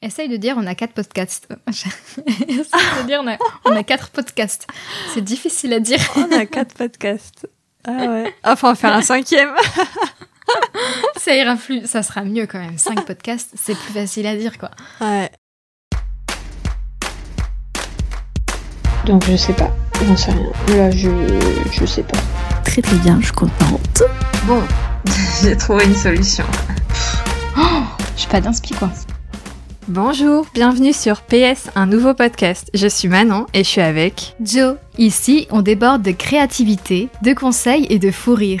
Essaye de dire on a quatre podcasts. Essaye de dire on a, on a quatre podcasts. C'est difficile à dire. On a quatre podcasts. Ah ouais. Enfin, on va faire un cinquième. ça ira plus, ça sera mieux quand même. Cinq podcasts, c'est plus facile à dire quoi. Ouais. Donc je sais pas, j'en sais rien. Là, je, je sais pas. Très très bien, je suis contente. Bon, j'ai trouvé une solution. Je suis pas d'inspi quoi. Bonjour, bienvenue sur PS, un nouveau podcast. Je suis Manon et je suis avec Joe. Ici, on déborde de créativité, de conseils et de fou rire.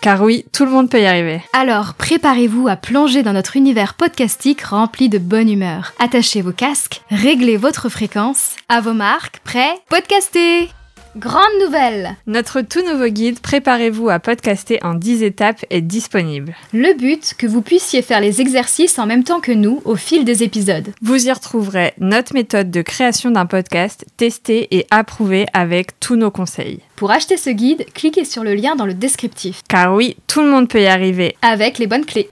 Car oui, tout le monde peut y arriver. alors préparez-vous à plonger dans notre univers podcastique rempli de bonne humeur. Attachez vos casques, réglez votre fréquence. À vos marques, prêts? Podcastez Grande nouvelle Notre tout nouveau guide Préparez-vous à podcaster en 10 étapes est disponible. Le but, que vous puissiez faire les exercices en même temps que nous au fil des épisodes. Vous y retrouverez notre méthode de création d'un podcast testée et approuvée avec tous nos conseils. Pour acheter ce guide, cliquez sur le lien dans le descriptif, Car oui, tout le monde peut y arriver. avec les bonnes clés.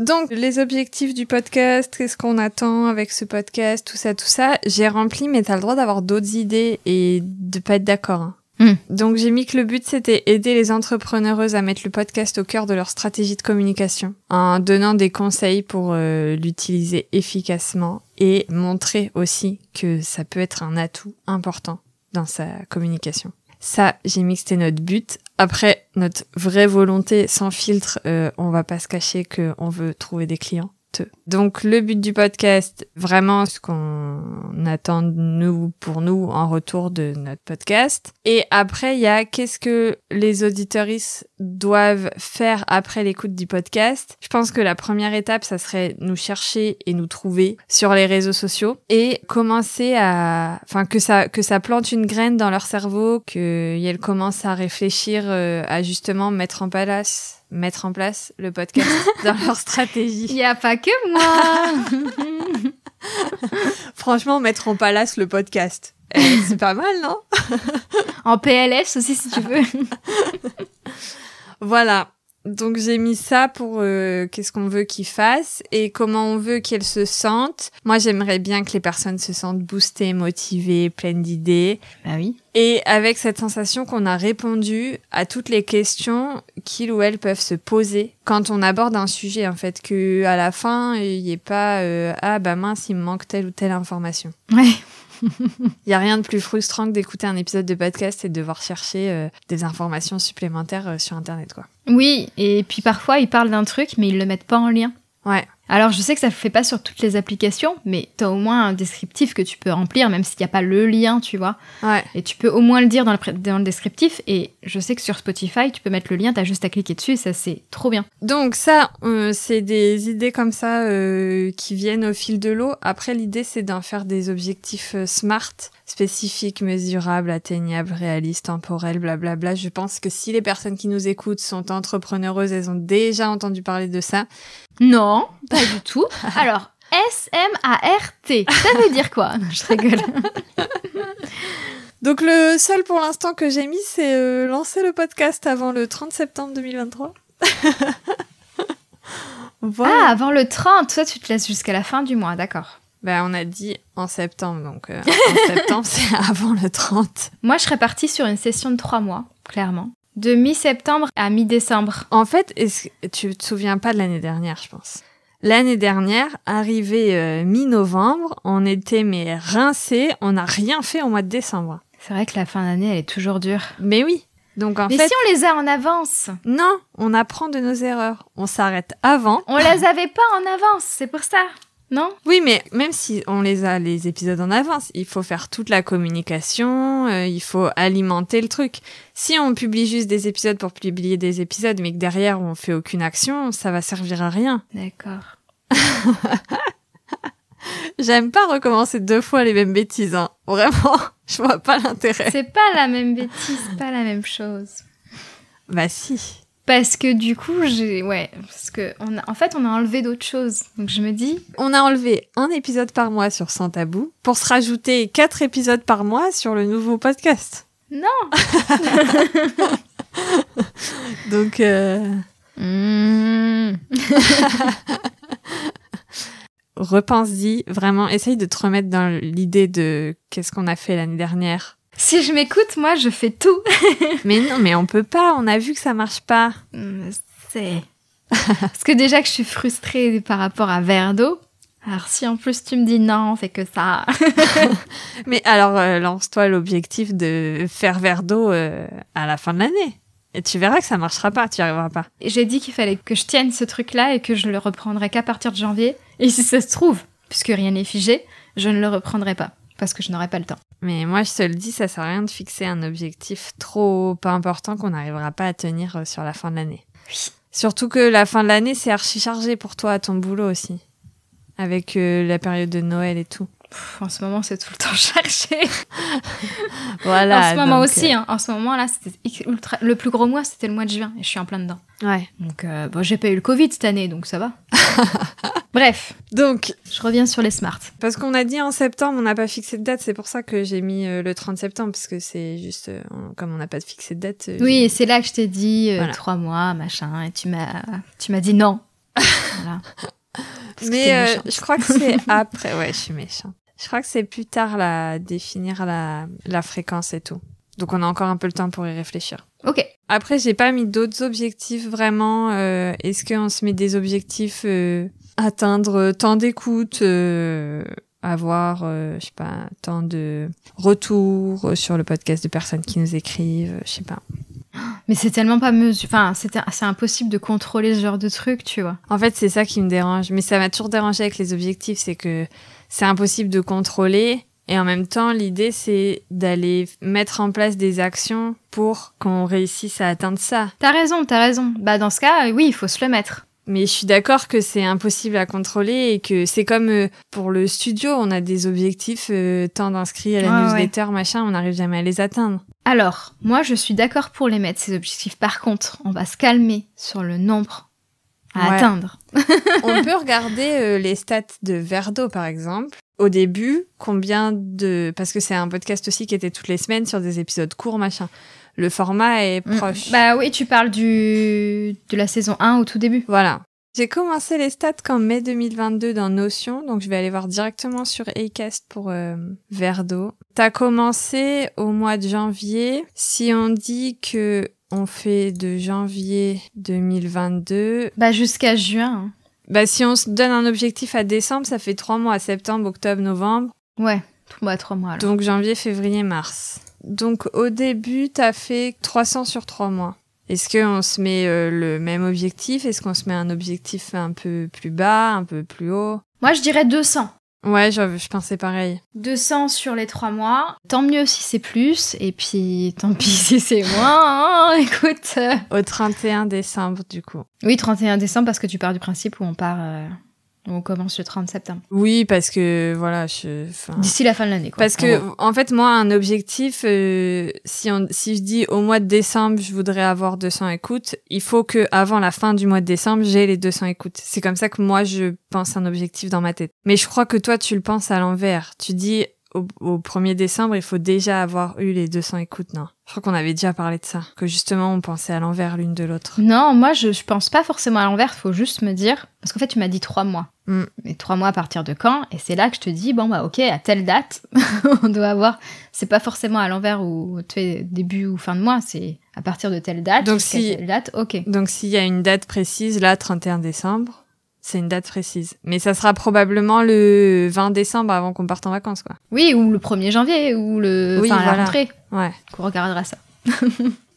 Donc, les objectifs du podcast, qu'est-ce qu'on attend avec ce podcast, tout ça, tout ça, j'ai rempli, mais t'as le droit d'avoir d'autres idées et de pas être d'accord. hein. Hmm. Donc, j'ai mis que le but, c'était aider les entrepreneureuses à mettre le podcast au cœur de leur stratégie de communication, en donnant des conseils pour euh, l'utiliser efficacement et montrer aussi que ça peut être un atout important dans sa communication. Ça, j'ai c'était notre but. Après, notre vraie volonté, sans filtre, euh, on va pas se cacher qu'on veut trouver des clients. Donc, le but du podcast, vraiment ce qu'on attend de nous pour nous en retour de notre podcast. Et après, il y a qu'est-ce que les auditoristes doivent faire après l'écoute du podcast. Je pense que la première étape, ça serait nous chercher et nous trouver sur les réseaux sociaux et commencer à, enfin, que ça, que ça plante une graine dans leur cerveau, qu'elles commencent à réfléchir euh, à justement mettre en place mettre en place le podcast dans leur stratégie. Il n'y a pas que moi Franchement, mettre en palace le podcast. Eh, c'est pas mal, non? En PLS aussi si tu veux. Voilà. Donc j'ai mis ça pour euh, qu'est-ce qu'on veut qu'ils fassent et comment on veut qu'elles se sentent. Moi j'aimerais bien que les personnes se sentent boostées, motivées, pleines d'idées Bah oui. et avec cette sensation qu'on a répondu à toutes les questions qu'ils ou elles peuvent se poser quand on aborde un sujet en fait que à la fin il n'y ait pas euh, ah bah mince il me manque telle ou telle information. Ouais. Il y a rien de plus frustrant que d'écouter un épisode de podcast et de devoir chercher euh, des informations supplémentaires euh, sur internet quoi. Oui, et puis parfois ils parlent d'un truc mais ils le mettent pas en lien. Ouais. Alors je sais que ça ne fait pas sur toutes les applications, mais t'as au moins un descriptif que tu peux remplir, même s'il n'y a pas le lien, tu vois. Ouais. Et tu peux au moins le dire dans le, pré- dans le descriptif. Et je sais que sur Spotify, tu peux mettre le lien, t'as juste à cliquer dessus, et ça c'est trop bien. Donc ça, euh, c'est des idées comme ça euh, qui viennent au fil de l'eau. Après, l'idée, c'est d'en faire des objectifs euh, smart, spécifiques, mesurables, atteignables, réalistes, temporels, blablabla. Je pense que si les personnes qui nous écoutent sont entrepreneureuses, elles ont déjà entendu parler de ça. Non, pas du tout. Alors, S-M-A-R-T, ça veut dire quoi? Non, Je rigole. Donc le seul pour l'instant que j'ai mis, c'est euh, lancer le podcast avant le 30 septembre 2023. voilà. Ah, avant le 30, toi tu te laisses jusqu'à la fin du mois, d'accord. Ben, on a dit en septembre, donc euh, en septembre, c'est avant le 30. Moi je serais partie sur une session de trois mois, clairement. De mi-septembre à mi-décembre. En fait, est-ce que tu te souviens pas de l'année dernière, je pense? L'année dernière, arrivé euh, mi-novembre, on était mais rincés, on n'a rien fait au mois de décembre. C'est vrai que la fin d'année, elle est toujours dure. Mais oui. Donc en Mais fait, si on les a en avance non, on apprend de nos erreurs. On s'arrête avant. On les avait pas en avance, c'est pour ça. Non Oui, mais même si on les a les épisodes en avance, il faut faire toute la communication, euh, il faut alimenter le truc. Si on publie juste des épisodes pour publier des épisodes, mais que derrière on fait aucune action, ça va servir à rien. D'accord. J'aime pas recommencer deux fois les mêmes bêtises, hein. Vraiment, je vois pas l'intérêt. C'est pas la même bêtise, pas la même chose. Bah si. Parce que du coup, j'ai. Ouais, parce que on a... en fait, on a enlevé d'autres choses. Donc je me dis. On a enlevé un épisode par mois sur Sans Tabou pour se rajouter quatre épisodes par mois sur le nouveau podcast. Non Donc, euh, Mmh. repense-y, vraiment, essaye de te remettre dans l'idée de qu'est-ce qu'on a fait l'année dernière. Si je m'écoute, moi, je fais tout. Mais non, mais on peut pas, on a vu que ça marche pas. Mmh, C'est. Parce que déjà que je suis frustrée par rapport à verre d'eau. Alors si en plus tu me dis non, c'est que ça. Mais alors, euh, lance-toi l'objectif de faire verre d'eau euh, à la fin de l'année. Et tu verras que ça marchera pas, tu y arriveras pas. J'ai dit qu'il fallait que je tienne ce truc-là et que je le reprendrai qu'à partir de janvier. Et si ça se trouve, puisque rien n'est figé, je ne le reprendrai pas. Parce que je n'aurai pas le temps. Mais moi, je te le dis, ça sert à rien de fixer un objectif trop important qu'on n'arrivera pas à tenir euh, sur la fin de l'année. Surtout que la fin de l'année, c'est archi chargé pour toi à ton boulot aussi. Avec euh, la période de Noël et tout. Pff, en ce moment, c'est tout le temps chargé. Voilà. en ce moment donc, aussi, hein. en ce moment là, c'était ultra... le plus gros mois, c'était le mois de juin, et je suis en plein dedans. Ouais. Donc, euh, bon, j'ai pas eu le Covid cette année, donc ça va. Bref, Donc, je reviens sur les smarts. parce qu'on a dit en septembre, on n'a pas fixé de date, c'est pour ça que j'ai mis euh, le 30 septembre, parce que c'est juste, euh, on- comme on n'a pas de fixé de date. Oui, et c'est là que je t'ai dit Voilà. trois mois, machin, et tu m'as, tu m'as dit non. voilà. Parce Mais euh, je crois que c'est après. Ouais, je suis méchante. Je crois que c'est plus tard là, définir la, la fréquence et tout. Donc on a encore un peu le temps pour y réfléchir. Ok. Après, j'ai pas mis d'autres objectifs vraiment. euh, Est-ce qu'on se met des objectifs euh, atteindre tant d'écoutes, euh, avoir, euh, je sais pas, tant de retours sur le podcast de personnes qui nous écrivent, je sais pas. Mais c'est tellement pas mesure. Enfin, c'est, impossible de contrôler ce genre de truc, tu vois. En fait, c'est ça qui me dérange. Mais ça m'a toujours dérangé avec les objectifs, c'est que c'est impossible de contrôler. Et en même temps, l'idée, c'est d'aller mettre en place des actions pour qu'on réussisse à atteindre ça. T'as raison, t'as raison. Bah, dans ce cas, oui, il faut se le mettre. Mais je suis d'accord que c'est impossible à contrôler et que c'est comme euh, pour le studio, on a des objectifs, euh, tant d'inscrits à la Ouais, newsletter, machin, on n'arrive jamais à les atteindre. Alors, moi, je suis d'accord pour les mettre, ces objectifs. Par contre, on va se calmer sur le nombre à Ouais. atteindre. on peut regarder euh, les stats de Verdo, par exemple. Au début, combien de... Parce que c'est un podcast aussi qui était toutes les semaines sur des épisodes courts, machin. Le format est Mm. proche. Bah oui, tu parles du... de la saison 1 au tout début. Voilà. J'ai commencé les stats qu'en mai 2022 dans Notion, donc je vais aller voir directement sur Acast pour euh, Verdo. T'as commencé au mois de janvier. Si on dit que on fait de janvier 2022, Bah jusqu'à juin. hein. bah si on se donne un objectif à décembre, ça fait trois mois, septembre, octobre, novembre. Ouais, bah, trois mois alors. Donc janvier, février, mars. Donc au début, t'as fait 300 sur trois mois. Est-ce qu'on se met euh, le même objectif? Est-ce qu'on se met un objectif un peu plus bas, un peu plus haut? Moi, je dirais 200. Ouais, je, je pensais pareil. 200 sur les trois mois. Tant mieux si c'est plus, et puis tant pis si c'est moins. hein. Écoute. Au 31 décembre, du coup. Oui, 31 décembre, parce que tu pars du principe où on part. euh, on commence le 30 septembre. Oui, parce que voilà, je. D'ici la fin de l'année, quoi. Parce que, en fait, moi, un objectif, euh, si, on, si je dis au mois de décembre, je voudrais avoir 200 écoutes, il faut que avant la fin du mois de décembre, j'ai les 200 écoutes. C'est comme ça que moi, je pense un objectif dans ma tête. Mais je crois que toi, tu le penses à l'envers. Tu dis au, au 1er décembre, il faut déjà avoir eu les 200 écoutes. Non? Je crois qu'on avait déjà parlé de ça. Que justement, on pensait à l'envers l'une de l'autre. Non, moi, je, je pense pas forcément à l'envers. Faut juste me dire. Parce qu'en fait, tu m'as dit trois mois. Mm. Mais trois mois à partir de quand? Et c'est là que je te dis, bon, bah, ok, à telle date, on doit avoir. C'est pas forcément à l'envers ou tu sais, début ou fin de mois. C'est à partir de telle date. Donc, si- telle date, ok. Donc s'il y a une date précise, là, 31 décembre, c'est une date précise. Mais ça sera probablement le 20 décembre avant qu'on parte en vacances, quoi. Oui, ou le 1er janvier, ou le. Oui, enfin, à la voilà. rentrée. Ouais. On regardera ça.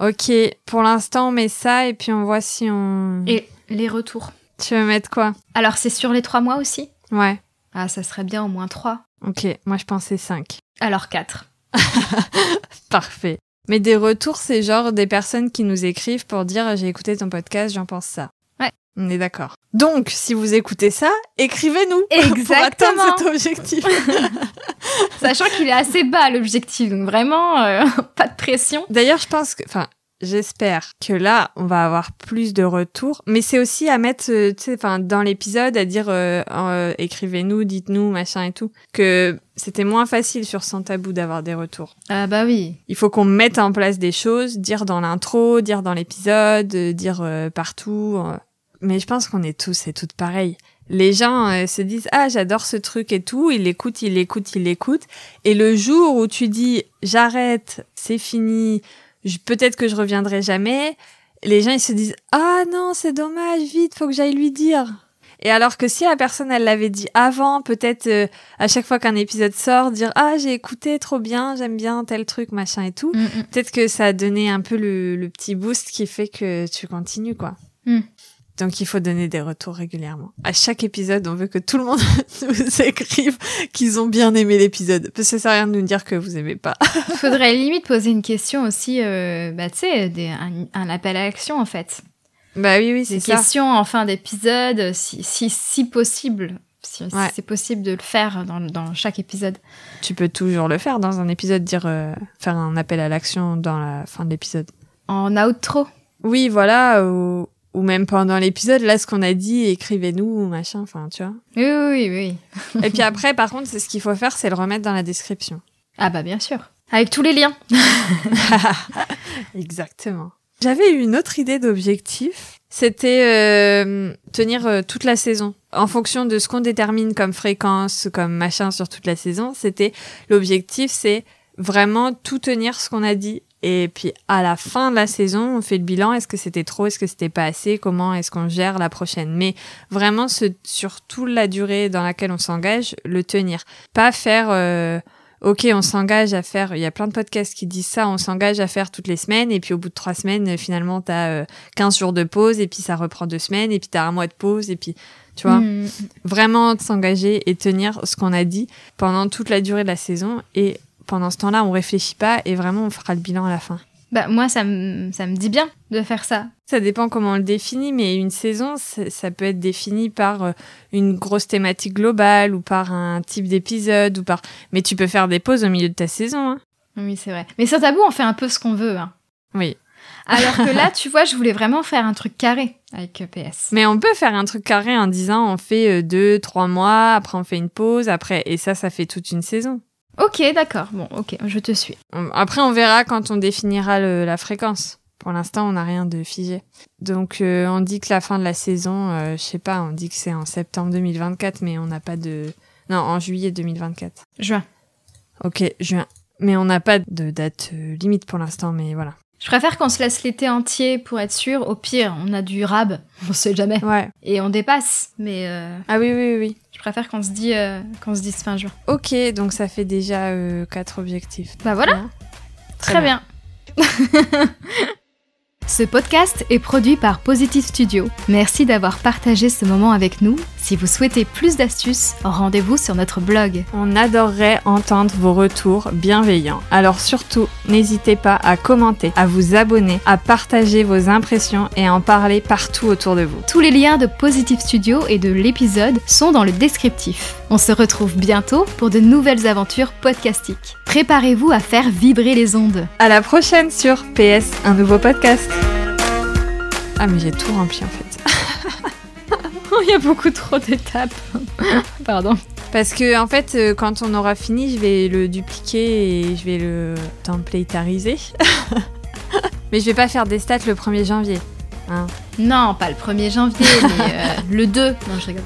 Ok, pour l'instant, on met ça et puis on voit si on... Et les retours. Tu veux mettre quoi? Alors, c'est sur les trois mois aussi? Ouais, Ah, ça serait bien au moins trois. ok. Moi, je pensais 5. Alors, quatre. Parfait. Mais des retours, c'est genre des personnes qui nous écrivent pour dire j'ai écouté ton podcast, j'en pense ça. On est d'accord. Donc, si vous écoutez ça, écrivez-nous pour Exactement. atteindre cet objectif. Sachant qu'il est assez bas l'objectif, donc vraiment euh, pas de pression. D'ailleurs, je pense que, enfin, j'espère que là, on va avoir plus de retours. Mais c'est aussi à mettre, euh, tu sais, enfin, dans l'épisode, à dire, euh, euh, écrivez-nous, dites-nous, machin et tout, que c'était moins facile sur Sans Tabou d'avoir des retours. Ah bah oui. Il faut qu'on mette en place des choses, dire dans l'intro, dire dans l'épisode, dire partout. Mais je pense qu'on est tous et toutes pareils. Les gens euh, se disent ah j'adore ce truc et tout, ils l'écoutent, ils l'écoutent, ils l'écoutent. Et le jour où tu dis j'arrête, c'est fini, peut-être que je reviendrai jamais, les gens ils se disent ah non c'est dommage, vite faut que j'aille lui dire. Et alors que si la personne elle l'avait dit avant, peut-être euh, à chaque fois qu'un épisode sort, dire ah j'ai écouté trop bien, j'aime bien tel truc machin et tout. Mm, mm. Peut-être que ça a donné un peu le, le petit boost qui fait que tu continues, quoi. Hmm. Donc il faut donner des retours régulièrement. À chaque épisode, on veut que tout le monde nous écrive qu'ils ont bien aimé l'épisode. Parce que ça sert à rien de nous dire que vous aimez pas. Faudrait limite poser une question aussi, euh, bah tu sais, des- un, un appel à l'action en fait. bah oui, oui, Des c'est ça. questions en fin d'épisode, si, si, si possible. Si, si Ouais. c'est possible de le faire dans, dans chaque épisode. Tu peux toujours le faire dans un épisode, dire euh, faire un appel à l'action dans la fin de l'épisode. En outro. Oui, voilà, ou, ou même pendant l'épisode, là, ce qu'on a dit, écrivez-nous, machin, enfin, tu vois. Oui, oui, oui. Et puis après, par contre, c'est ce qu'il faut faire, c'est le remettre dans la description. Ah bah bien sûr. Avec tous les liens. Exactement. J'avais eu une autre idée d'objectif. C'était euh, tenir euh, toute la saison. En fonction de ce qu'on détermine comme fréquence, comme machin sur toute la saison, c'était l'objectif, c'est vraiment tout tenir ce qu'on a dit. Et puis à la fin de la saison, on fait le bilan. Est-ce que c'était trop? Est-ce que c'était pas assez? Comment est-ce qu'on gère la prochaine? Mais vraiment, ce, sur toute la durée dans laquelle on s'engage, le tenir. Pas faire... euh, ok, on s'engage à faire, il y a plein de podcasts qui disent ça, on s'engage à faire toutes les semaines, et puis au bout de trois semaines, finalement, t'as euh, 15 jours de pause, et puis ça reprend deux semaines, et puis t'as un mois de pause, et puis, tu vois, Mm. vraiment s'engager et tenir ce qu'on a dit pendant toute la durée de la saison, et pendant ce temps-là, on réfléchit pas, et vraiment, on fera le bilan à la fin. Bah moi, ça me, ça me dit bien de faire ça. Ça dépend comment on le définit, mais une saison, ça peut être défini par euh, une grosse thématique globale ou par un type d'épisode ou par. Mais tu peux faire des pauses au milieu de ta saison. Hein. Oui, c'est vrai. Mais sans tabou, on fait un peu ce qu'on veut. hein. Oui. Alors que là, tu vois, je voulais vraiment faire un truc carré avec euh, PS. Mais on peut faire un truc carré en disant on fait euh, deux, trois mois, après on fait une pause, après et ça, ça fait toute une saison. Ok, d'accord. Bon, ok, je te suis. Après, on verra quand on définira le- la fréquence. Pour l'instant, on n'a rien de figé. Donc, euh, on dit que la fin de la saison, euh, je sais pas, on dit que c'est en septembre 2024, mais on n'a pas de. Non, en juillet 2024. Juin. Ok, juin. Mais on n'a pas de date euh, limite pour l'instant, mais voilà. Je préfère qu'on se laisse l'été entier pour être sûr. Au pire, on a du rab, on sait jamais. Ouais. Et on dépasse. Mais euh, Ah oui, oui, oui, oui. je préfère qu'on se, dit, euh, qu'on se dise fin juin. Ok, donc ça fait déjà euh, quatre objectifs. Bah voilà, Bien. très, bien. Ce podcast est produit par Positive Studio. Merci d'avoir partagé ce moment avec nous. Si vous souhaitez plus d'astuces, rendez-vous sur notre blog. On adorerait entendre vos retours bienveillants. Alors surtout, n'hésitez pas à commenter, à vous abonner, à partager vos impressions et à en parler partout autour de vous. Tous les liens de Positive Studio et de l'épisode sont dans le descriptif. On se retrouve bientôt pour de nouvelles aventures podcastiques. Préparez-vous à faire vibrer les ondes. À la prochaine sur PS, un nouveau podcast. Ah mais j'ai tout rempli en fait. Il y a beaucoup trop d'étapes. Pardon. Parce que en fait, euh, quand on aura fini, je vais le dupliquer et je vais le templatariser. mais je vais pas faire des stats le 1er janvier. Hein. Non, pas le 1er janvier, mais euh, le 2. Non, je rigole.